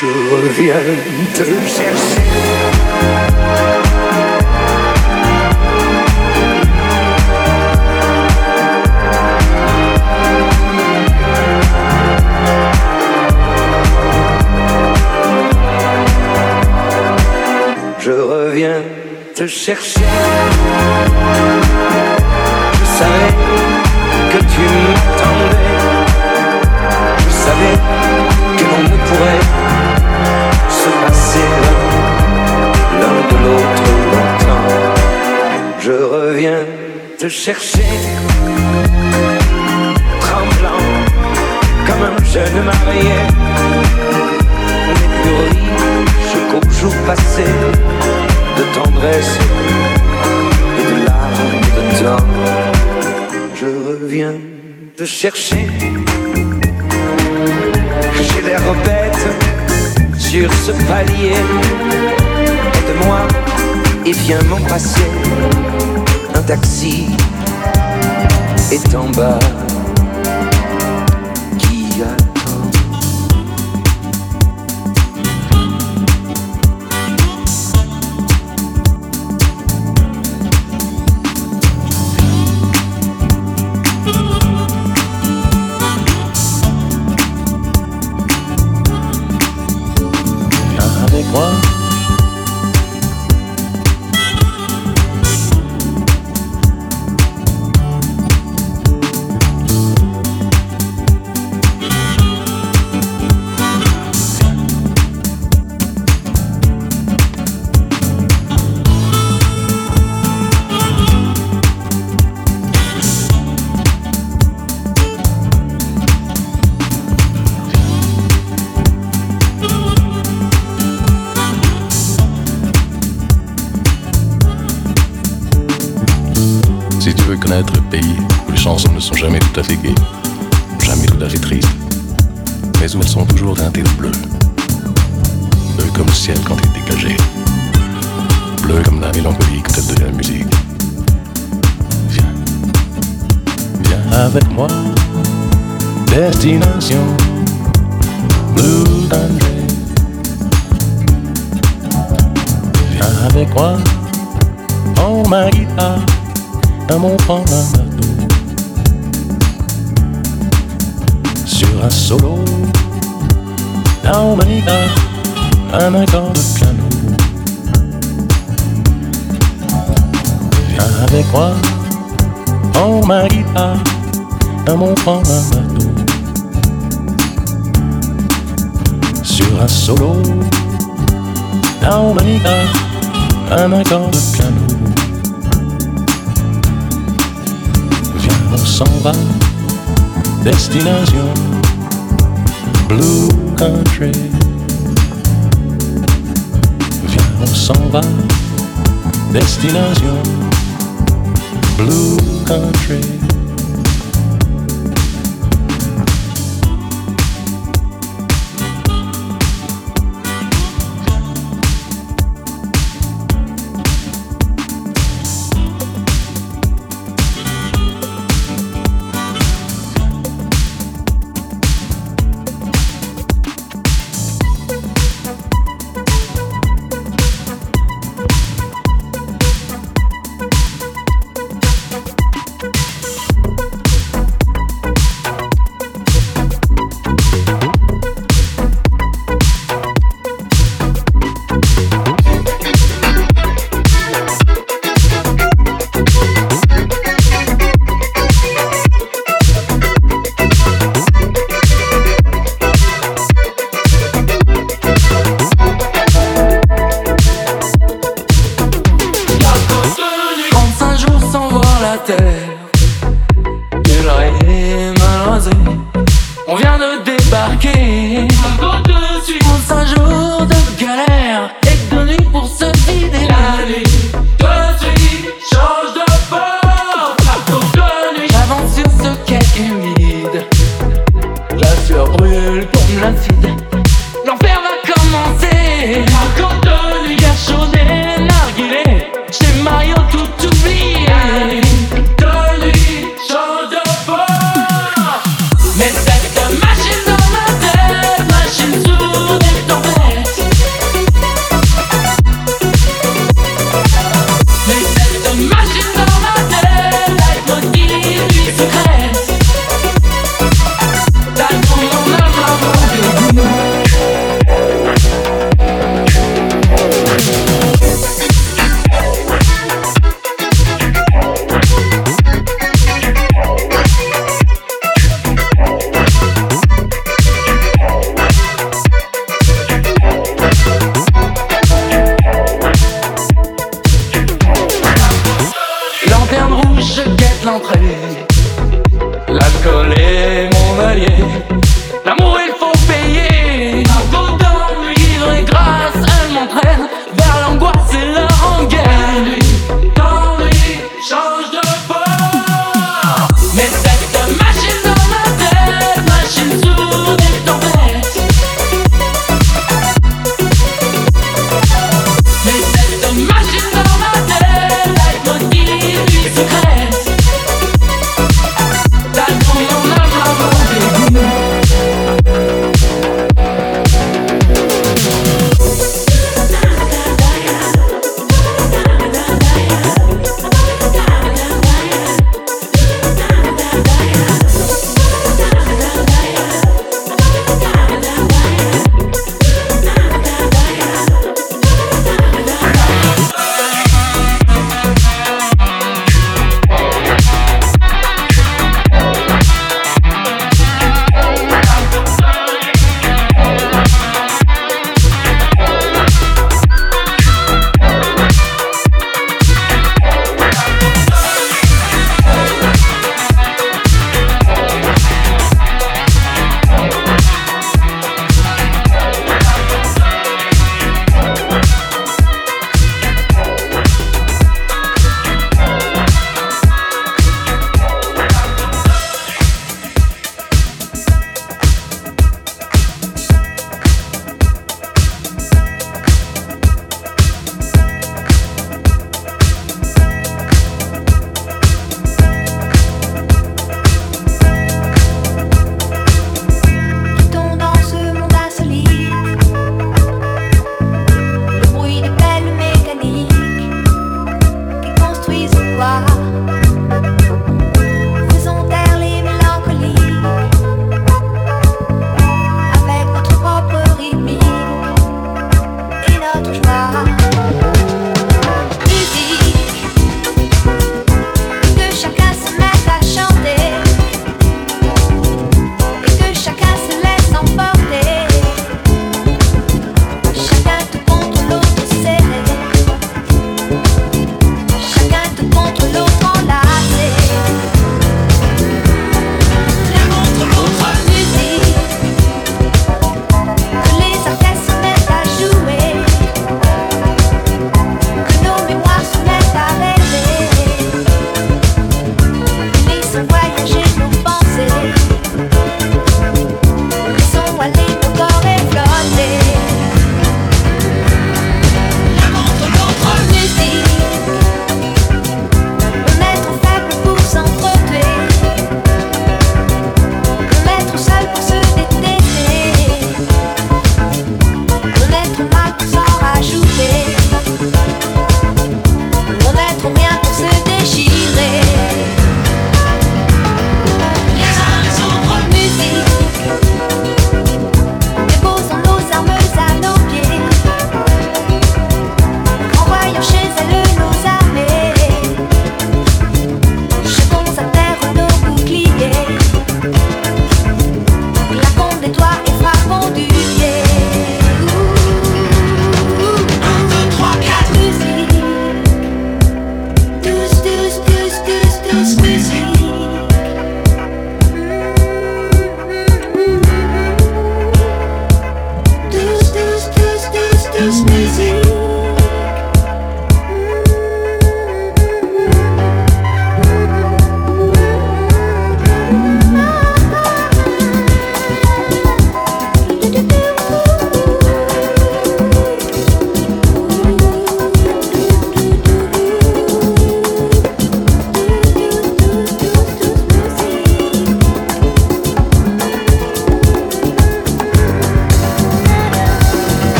je reviens te chercher. Je reviens te chercher. Je savais que tu m'attendais. Je savais que l'on ne pourrait te chercher, tremblant comme un jeune marié. Les plus riches qu'au jour passé de tendresse et de larmes et de temps. Je reviens te chercher. J'ai l'air bête sur ce palier. Aide-moi et viens m'embrasser. Un taxi est en bas.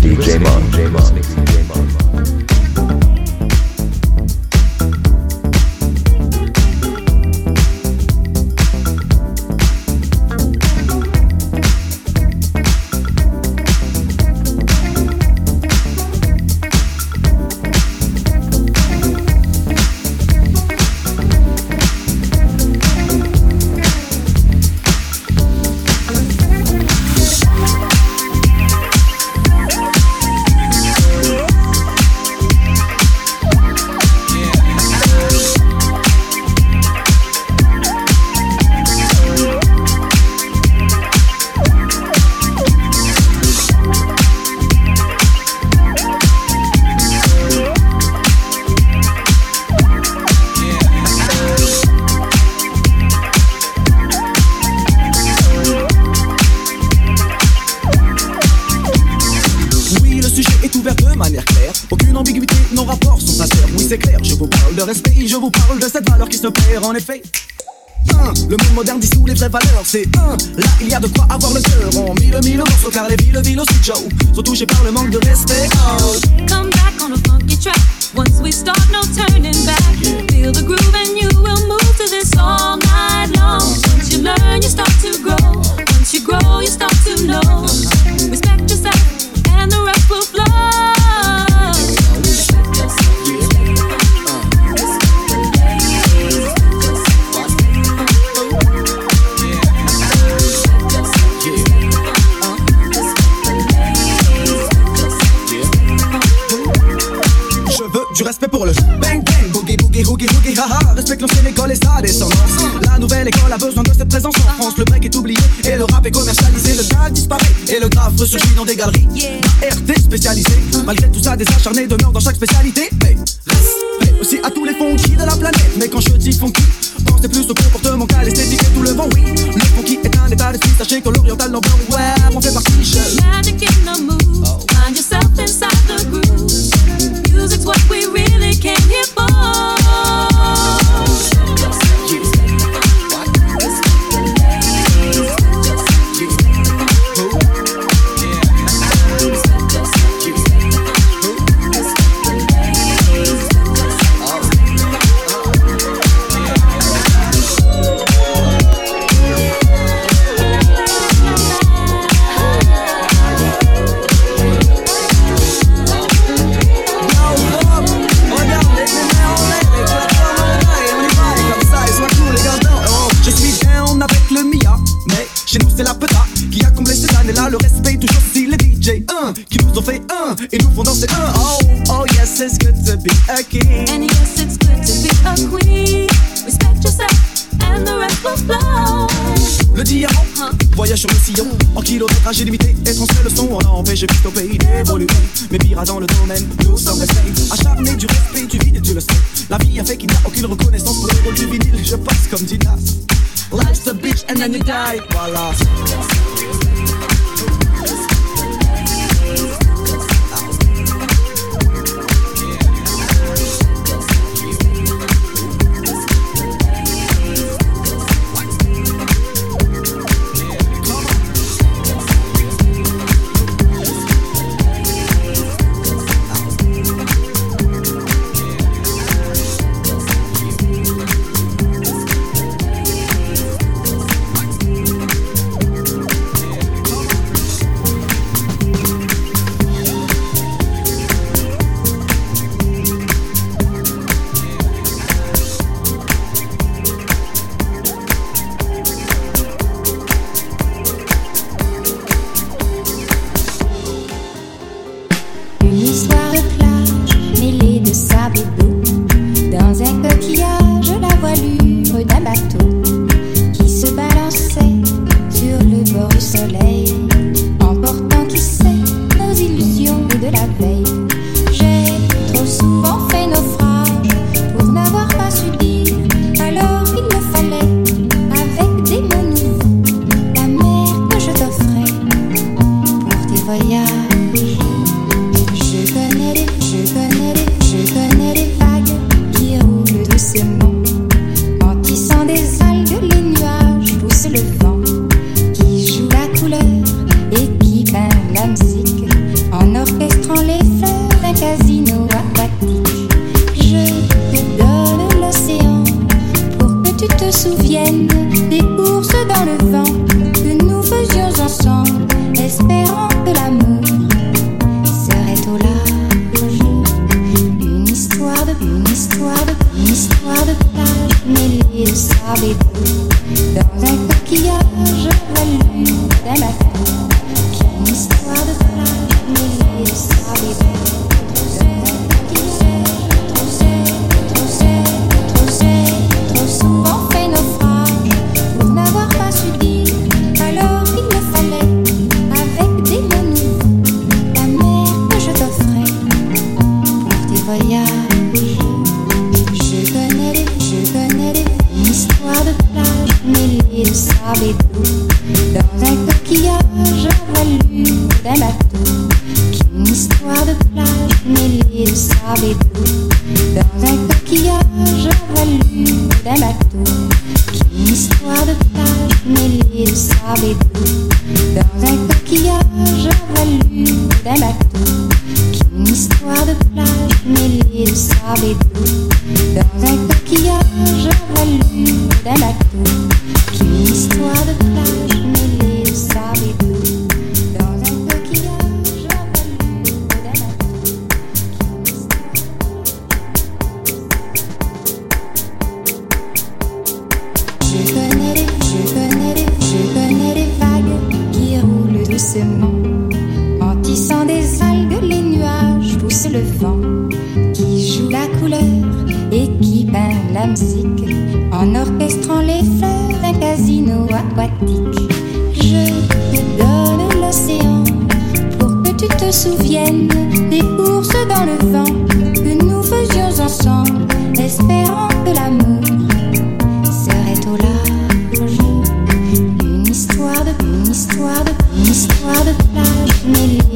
DJ Mon. se dans des galeries. RT spécialisé, malgré tout ça, des acharnés demeurent dans chaque spécialité. je vis au pays d'évoluer. Mais pire dans le domaine, nous sommes restés. Acharnés du respect du vide, tu le sais. La vie a fait qu'il n'y a aucune reconnaissance pour le rôle du vinyle. Je passe comme Dina. Life's a bitch and then you die. Voilà.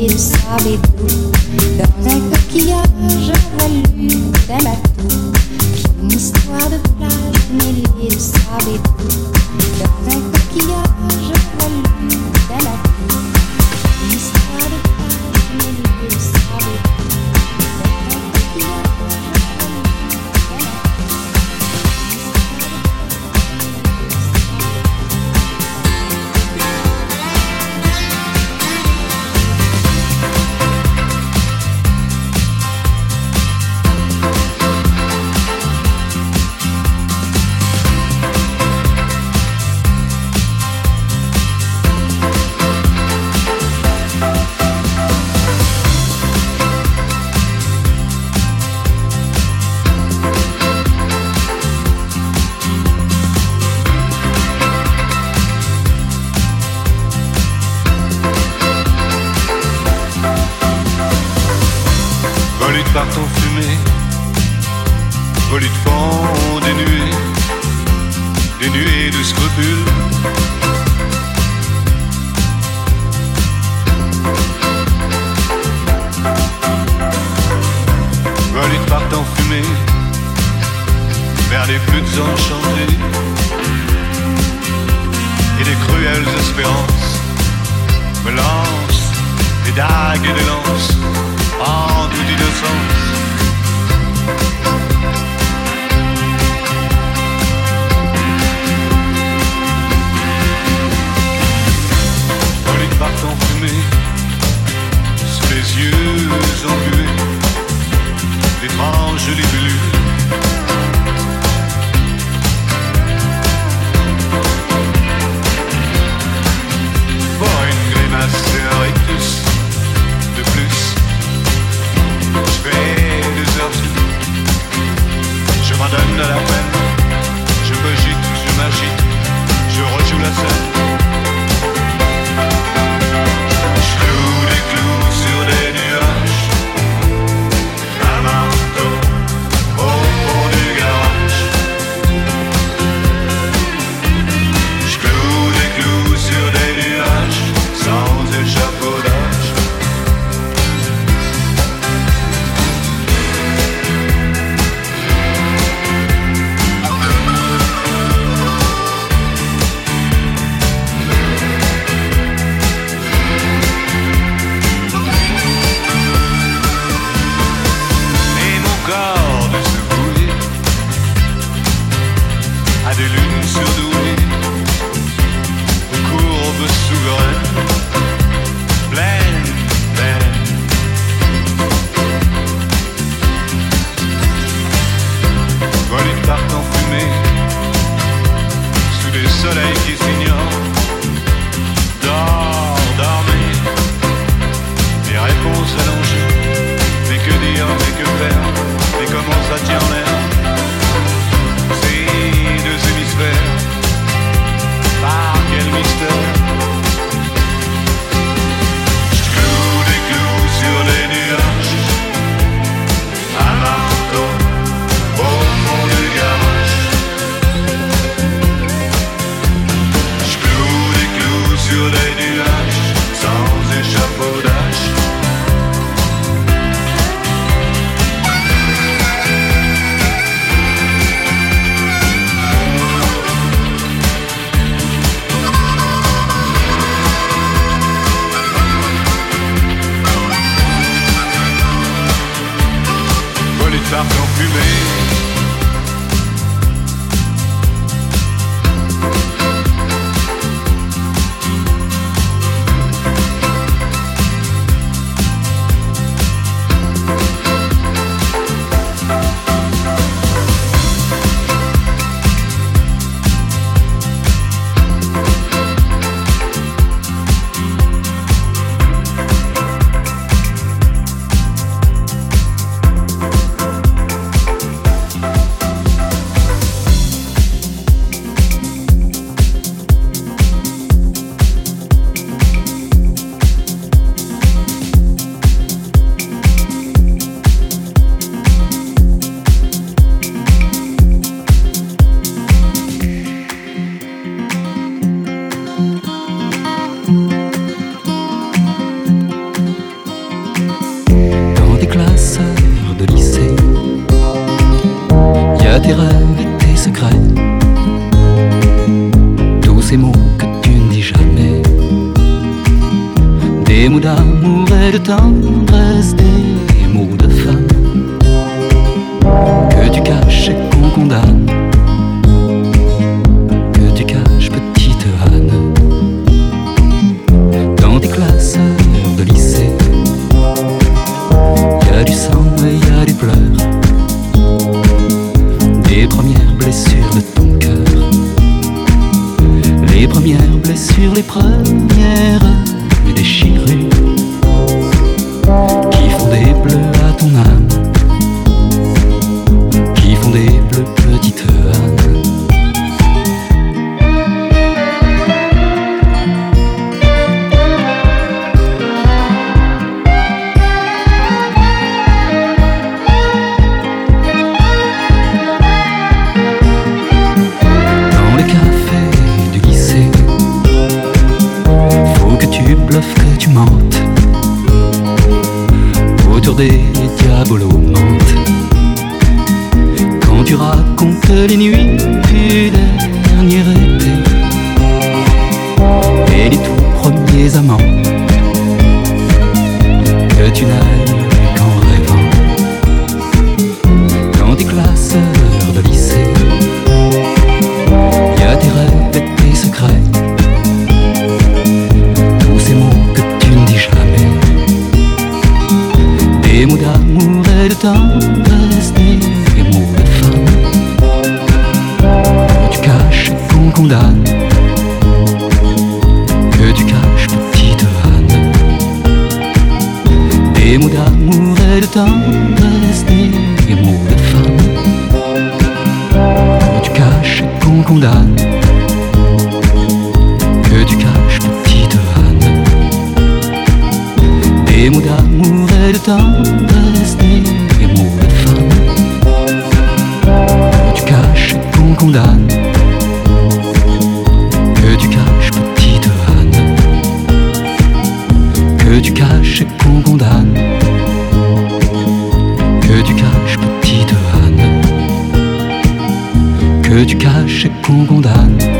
Sable et d'eau. Dans un coquillage avalé d'un bateau. Que tu et qu'on condamne.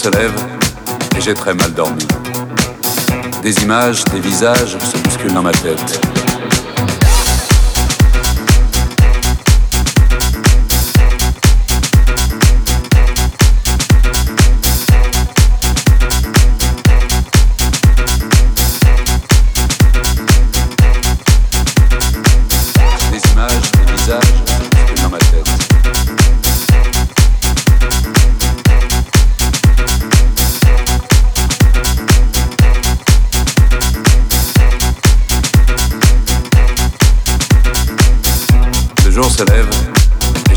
Se lève et j'ai très mal dormi. Des images, des visages se bousculent dans ma tête.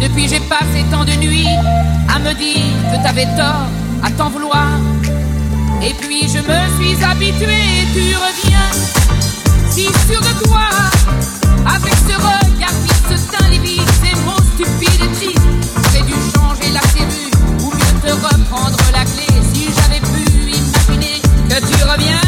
Depuis j'ai passé tant de nuits à me dire que t'avais tort, à t'en vouloir. Et puis je me suis habituée, tu reviens, si sûr de toi, avec ce regard qui se teint livide, ces mots stupides dit, j'ai dû changer la serrure, ou mieux te reprendre la clé, si j'avais pu imaginer que tu reviens.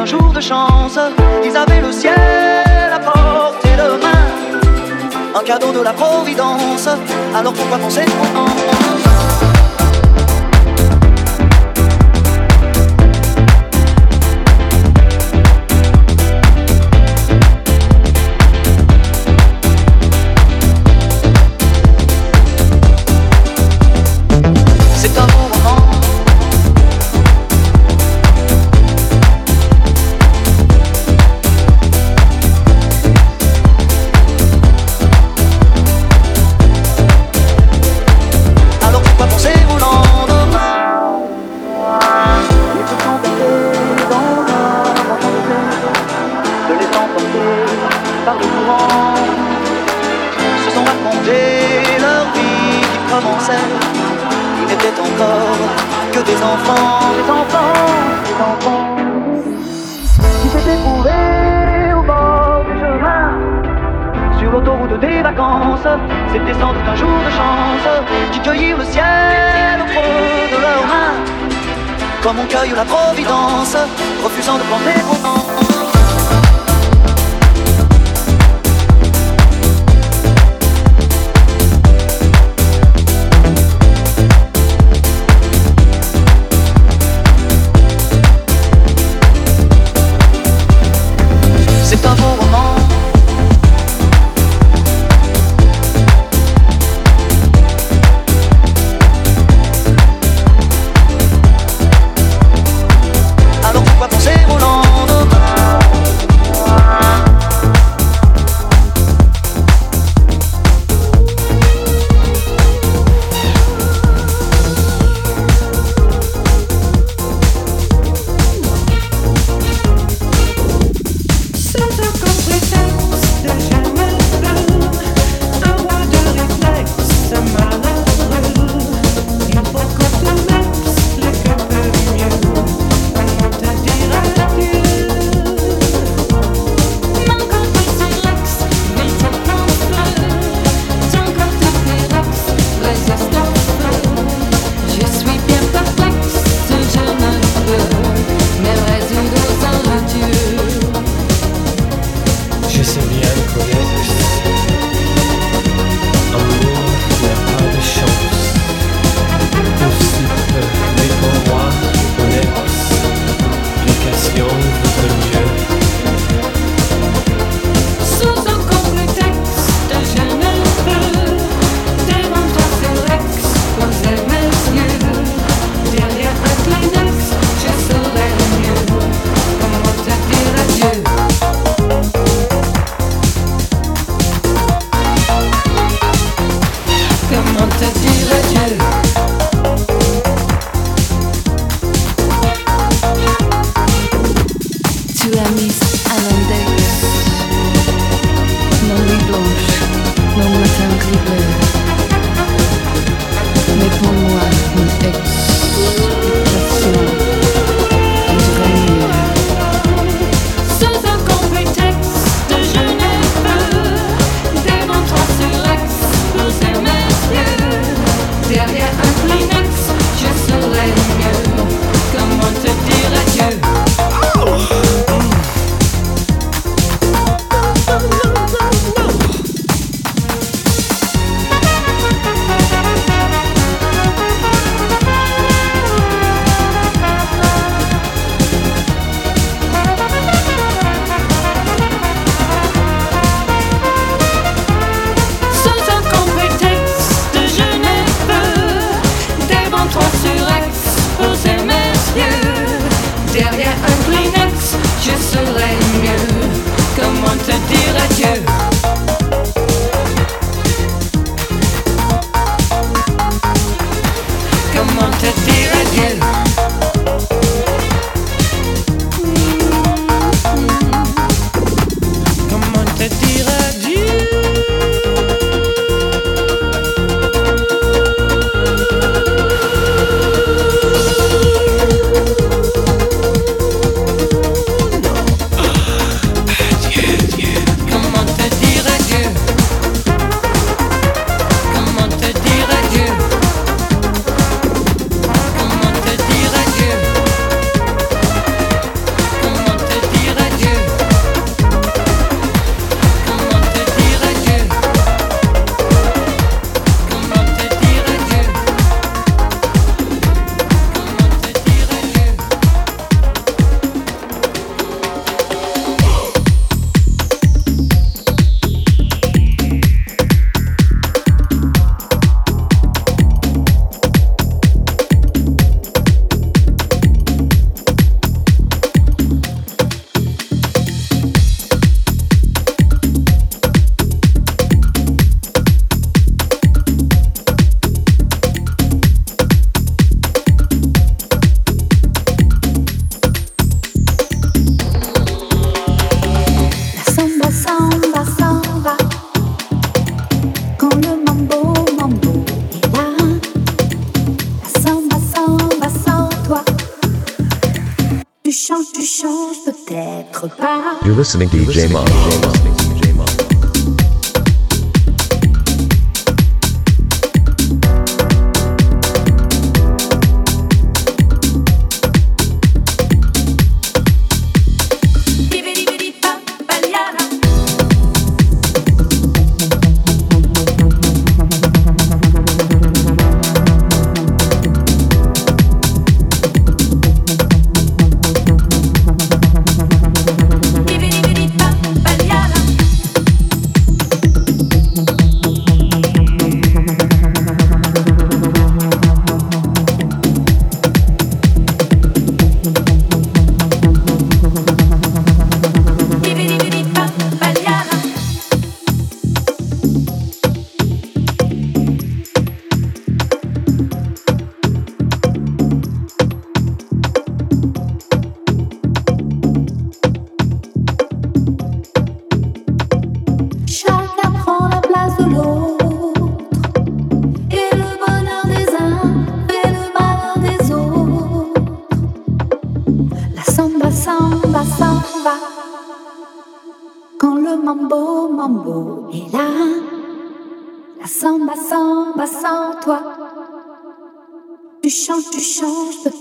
d'un jour de chance. Ils avaient le ciel à portée de main, un cadeau de la providence. Alors pourquoi penser trop en do começo.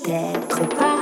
Peut-être pas.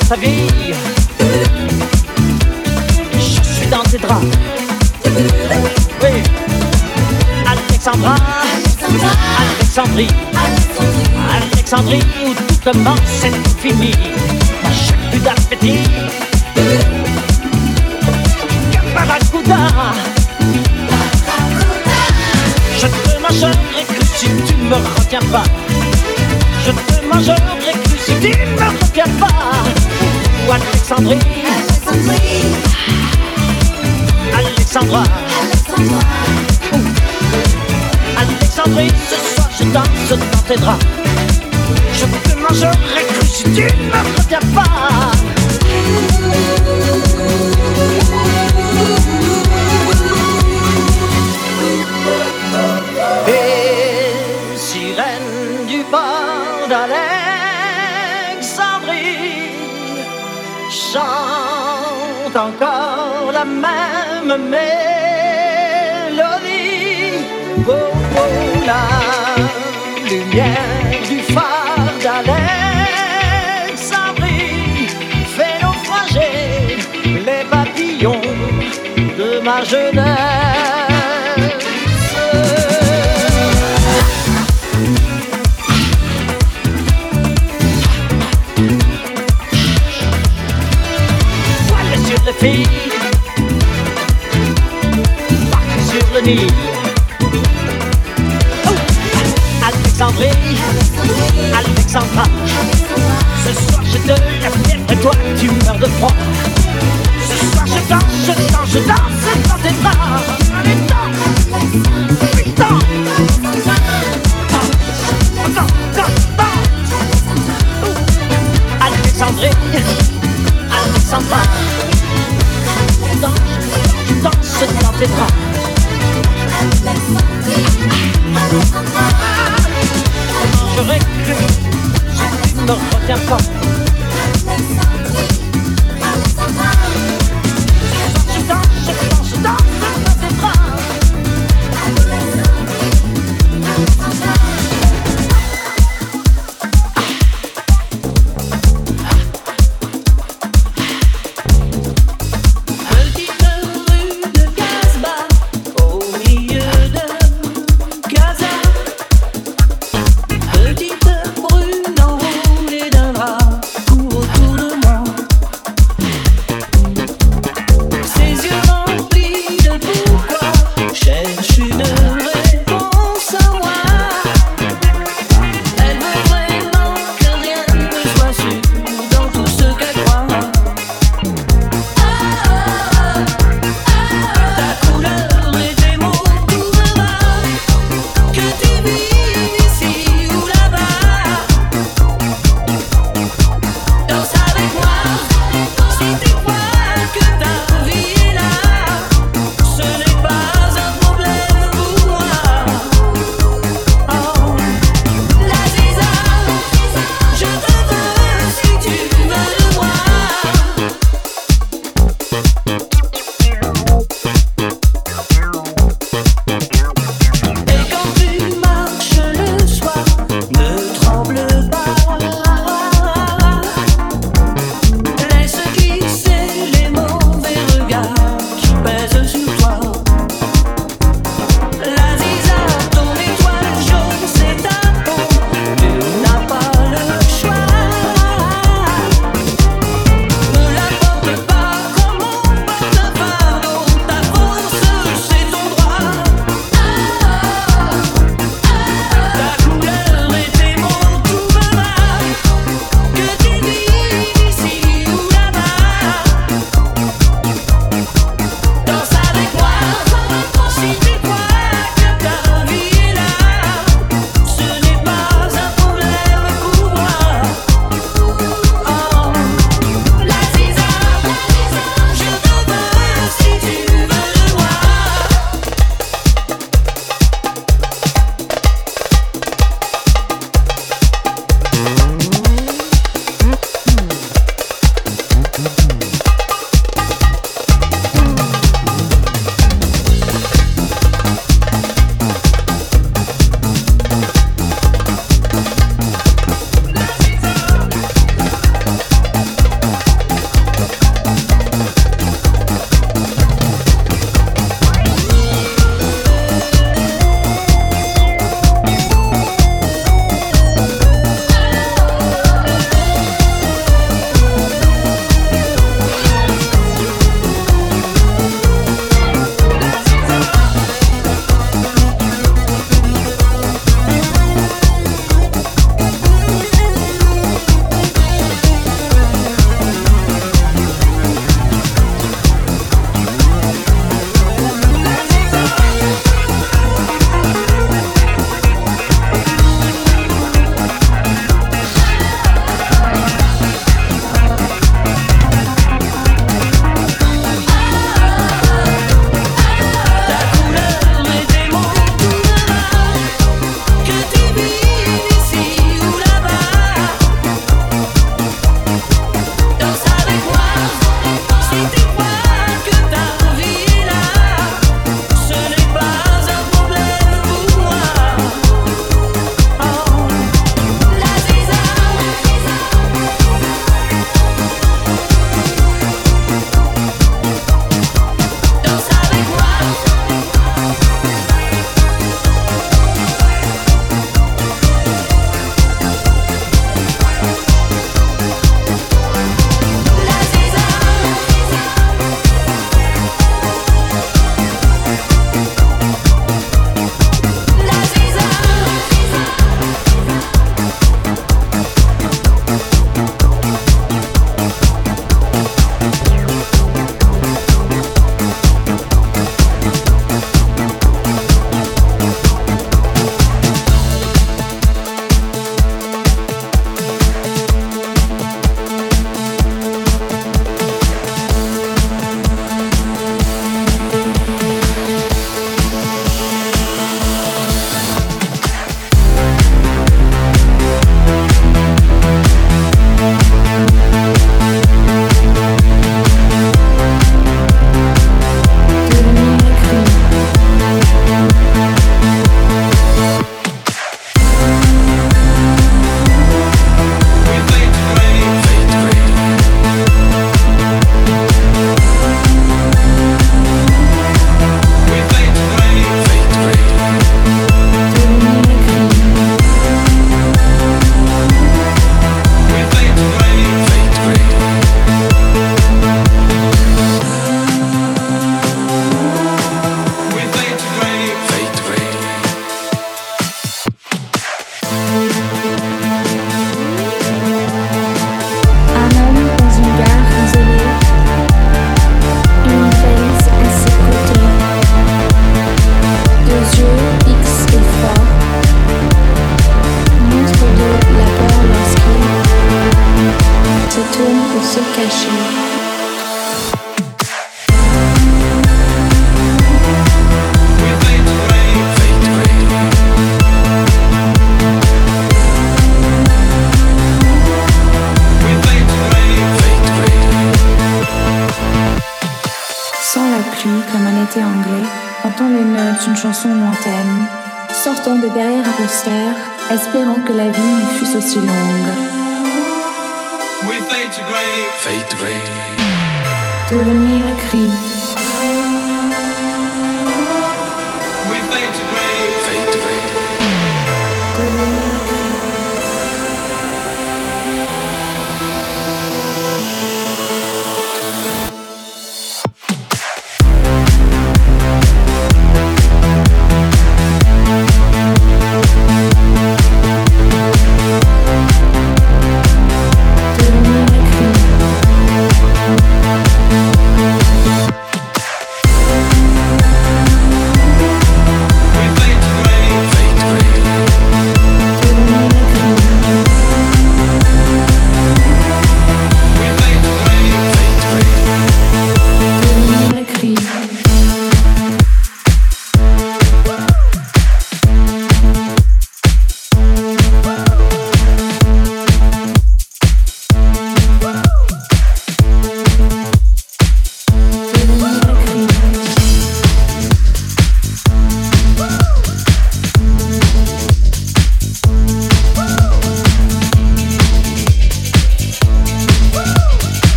Ta vie. Je suis dans tes draps. Oui. Alexandra, Alexandrie, Alexandrie où tout commence et tout finit. Chaque but d'appétit. Caparacuda. Je te mangerai cru si tu me retiens pas. Je te mangerai cru si tu me retiens pas. Ou Alexandrie. Alexandra. Alexandrie, ce soir je danse dans tes draps. Je te mangerai cru si tu me retiens pas. Encore la même mélodie. Oh, oh, la lumière du phare d'Alexandrie fait naufrager les papillons de ma jeunesse. Voile sur les filles, tes bras. Cru, si tu ne pas.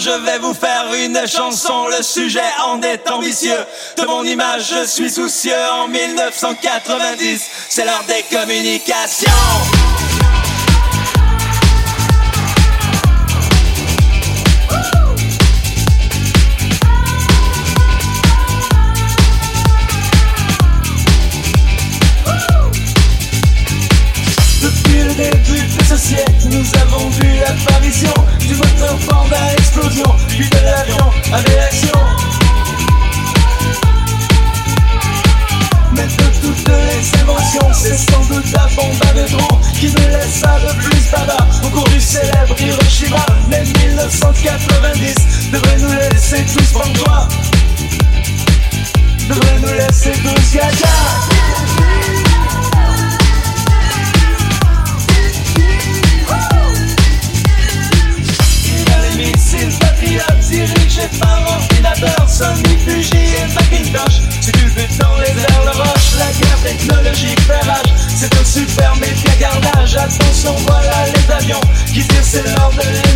je vais vous faire une chanson. Le sujet en est ambitieux. De mon image, je suis soucieux. En 1990, c'est l'heure des communications. C'est un super métier gardage, attention voilà les avions Qui tirent c'est l'heure de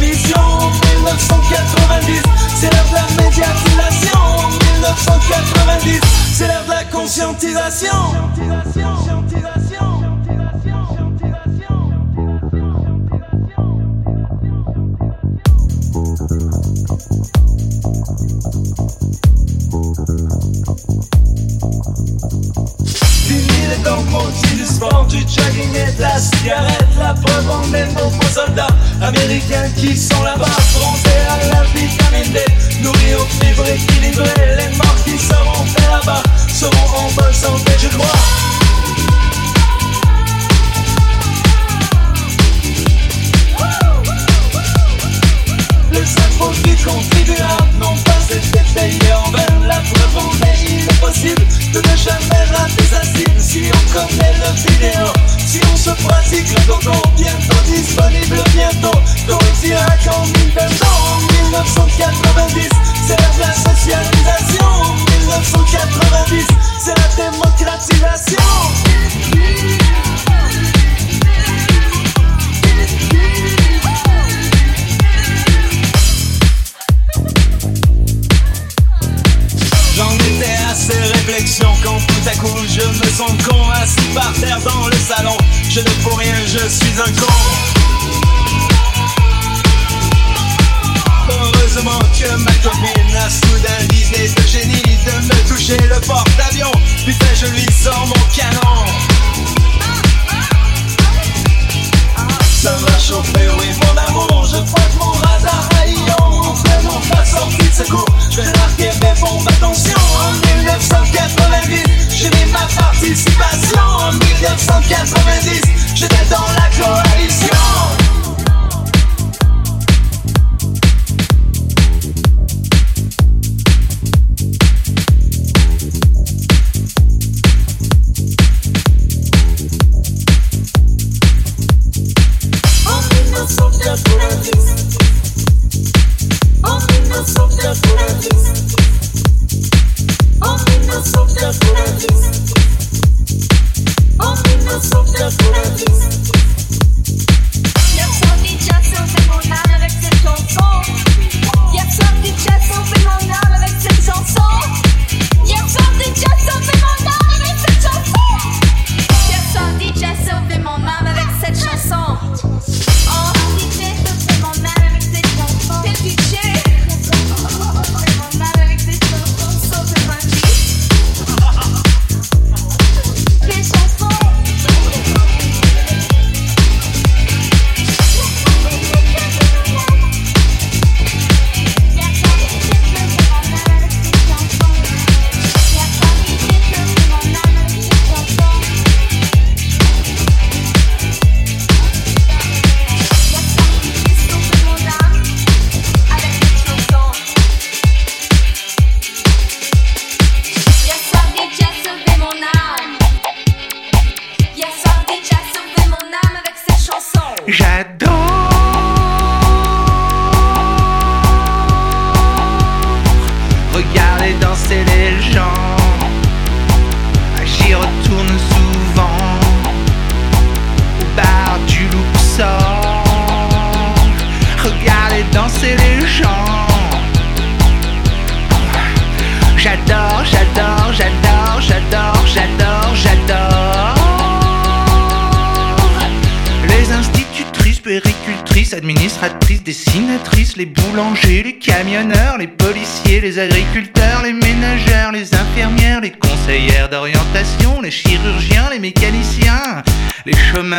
Les dessinatrices, les boulangers, les camionneurs, les policiers, les agriculteurs, les ménagères, les infirmières, les conseillères d'orientation, les chirurgiens, les mécaniciens, les chômeurs.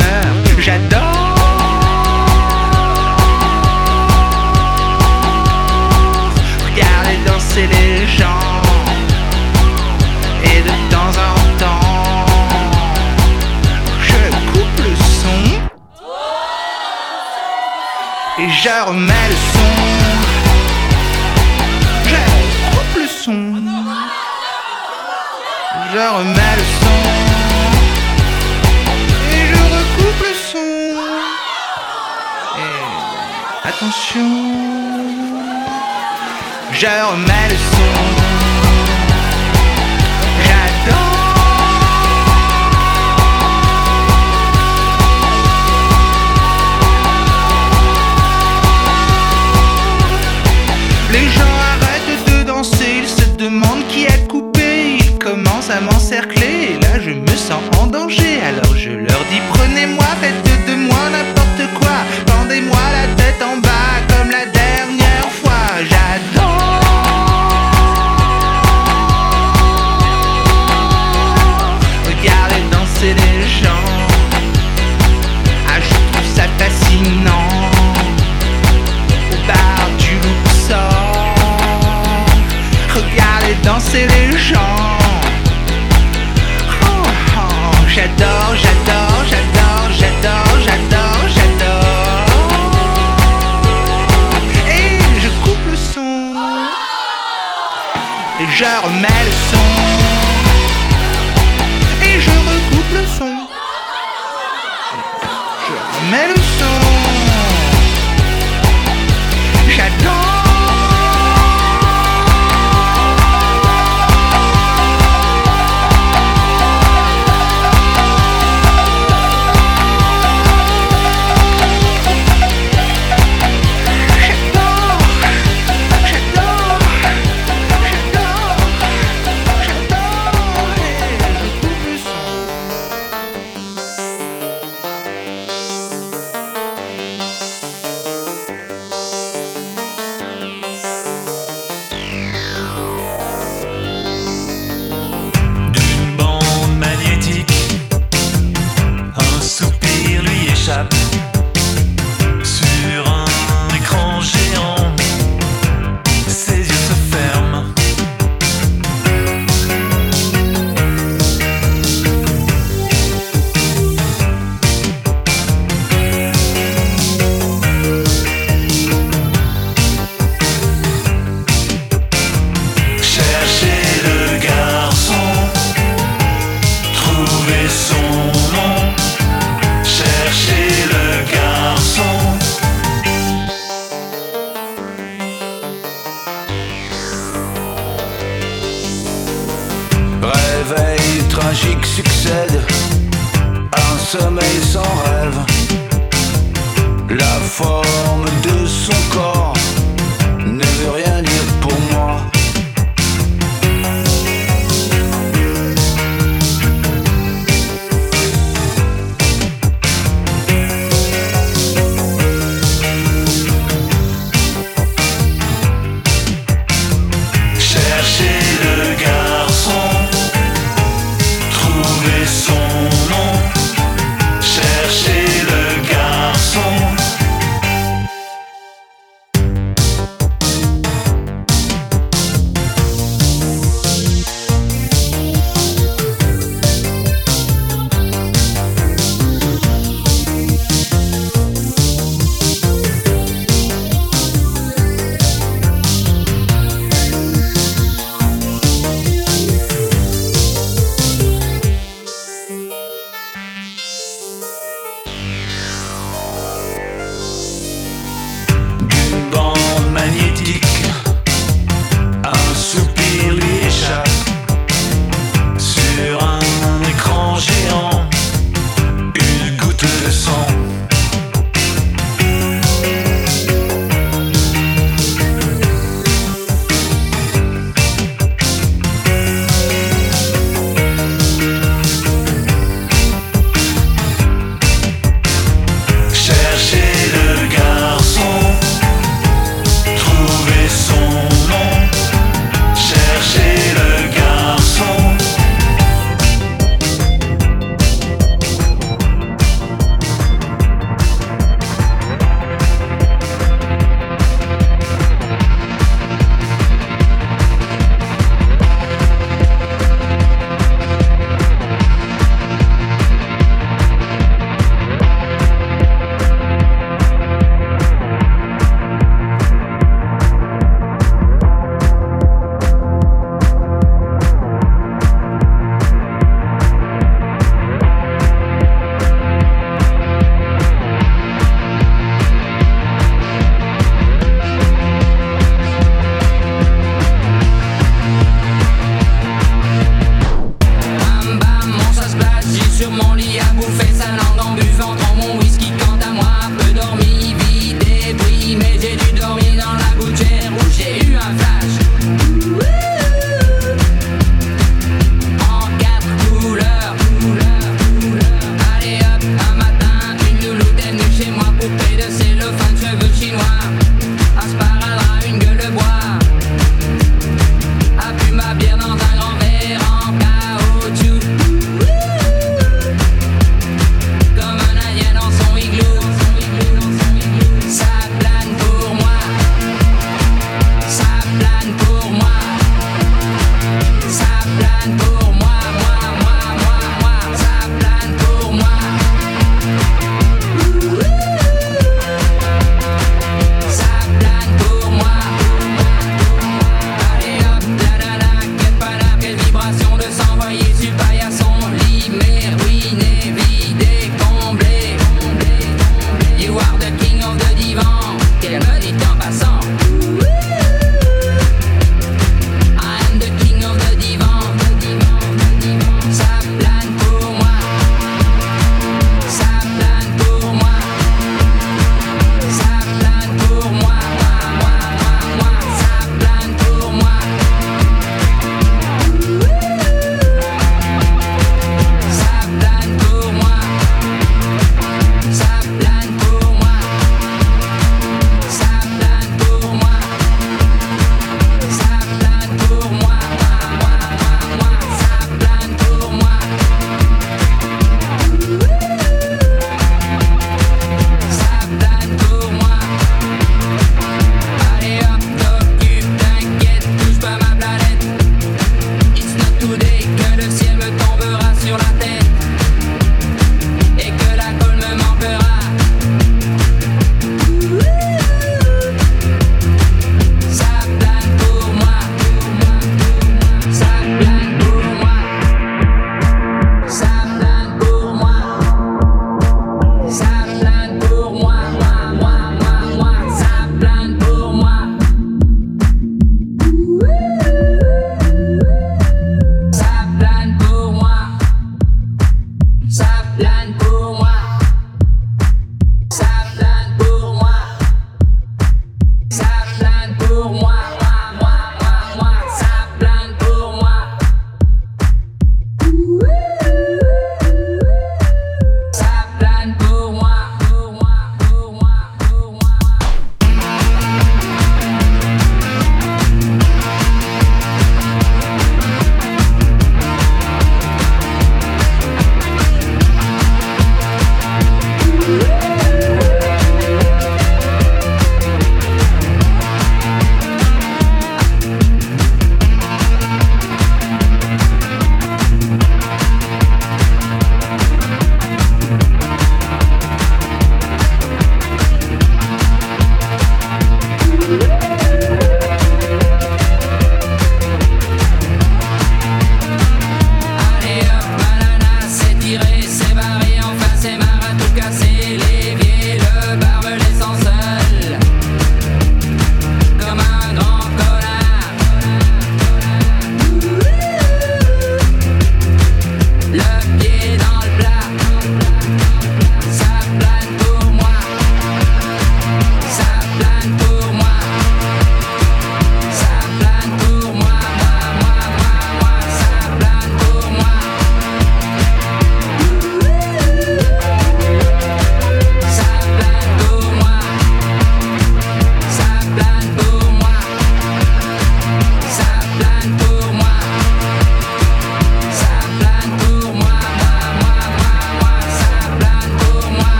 J'adore Regardez danser les gens je remets le son. Je coupe le son. Je remets le son. Et je recoupe le son. Et attention. Je remets le son. Alors je leur dis prenez-moi, faites de moi la La